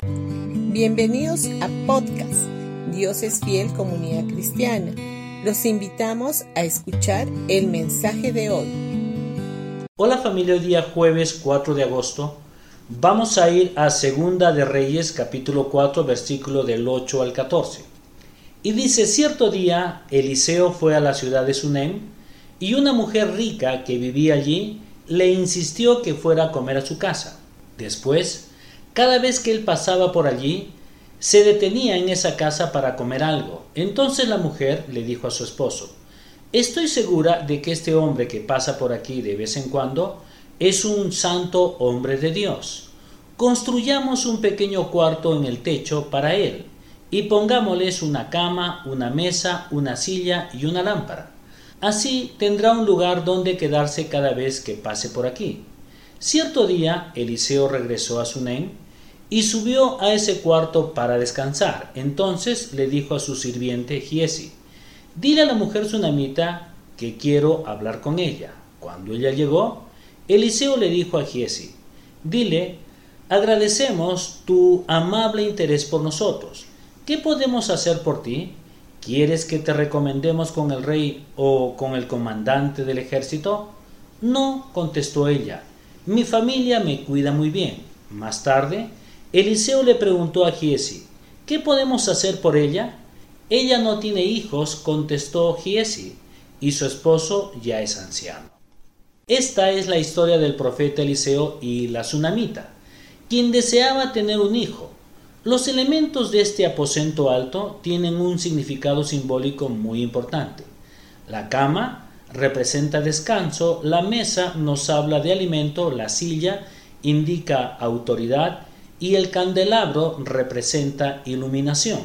Bienvenidos a podcast Dios es fiel comunidad cristiana. Los invitamos a escuchar el mensaje de hoy. Hola familia, hoy día jueves 4 de agosto vamos a ir a Segunda de Reyes capítulo 4 versículo del 8 al 14. Y dice, cierto día Eliseo fue a la ciudad de Sunem y una mujer rica que vivía allí le insistió que fuera a comer a su casa. Después, cada vez que él pasaba por allí, se detenía en esa casa para comer algo. Entonces la mujer le dijo a su esposo, Estoy segura de que este hombre que pasa por aquí de vez en cuando es un santo hombre de Dios. Construyamos un pequeño cuarto en el techo para él y pongámosles una cama, una mesa, una silla y una lámpara. Así tendrá un lugar donde quedarse cada vez que pase por aquí. Cierto día Eliseo regresó a Sunem y subió a ese cuarto para descansar. Entonces le dijo a su sirviente Giesi, dile a la mujer sunamita que quiero hablar con ella. Cuando ella llegó, Eliseo le dijo a Giesi, dile, agradecemos tu amable interés por nosotros. ¿Qué podemos hacer por ti? ¿Quieres que te recomendemos con el rey o con el comandante del ejército? No, contestó ella, mi familia me cuida muy bien. Más tarde, Eliseo le preguntó a Giesi, ¿qué podemos hacer por ella? Ella no tiene hijos, contestó Giesi, y su esposo ya es anciano. Esta es la historia del profeta Eliseo y la tsunamita, quien deseaba tener un hijo. Los elementos de este aposento alto tienen un significado simbólico muy importante. La cama representa descanso, la mesa nos habla de alimento, la silla indica autoridad y el candelabro representa iluminación.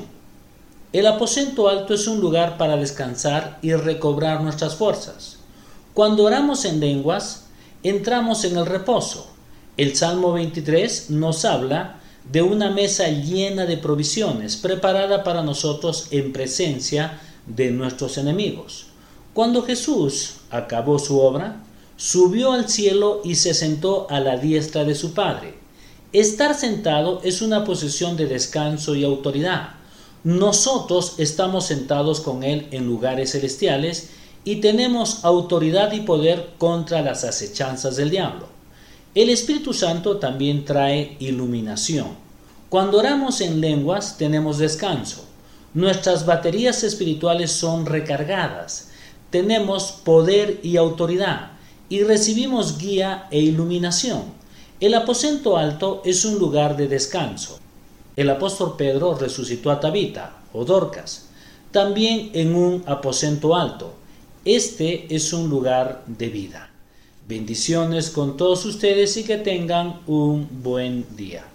El aposento alto es un lugar para descansar y recobrar nuestras fuerzas. Cuando oramos en lenguas, entramos en el reposo. El Salmo 23 nos habla de una mesa llena de provisiones preparada para nosotros en presencia de nuestros enemigos. Cuando Jesús acabó su obra, subió al cielo y se sentó a la diestra de su Padre. Estar sentado es una posición de descanso y autoridad. Nosotros estamos sentados con Él en lugares celestiales y tenemos autoridad y poder contra las acechanzas del diablo. El Espíritu Santo también trae iluminación. Cuando oramos en lenguas tenemos descanso. Nuestras baterías espirituales son recargadas. Tenemos poder y autoridad y recibimos guía e iluminación. El aposento alto es un lugar de descanso. El apóstol Pedro resucitó a Tabita o Dorcas, también en un aposento alto. Este es un lugar de vida. Bendiciones con todos ustedes y que tengan un buen día.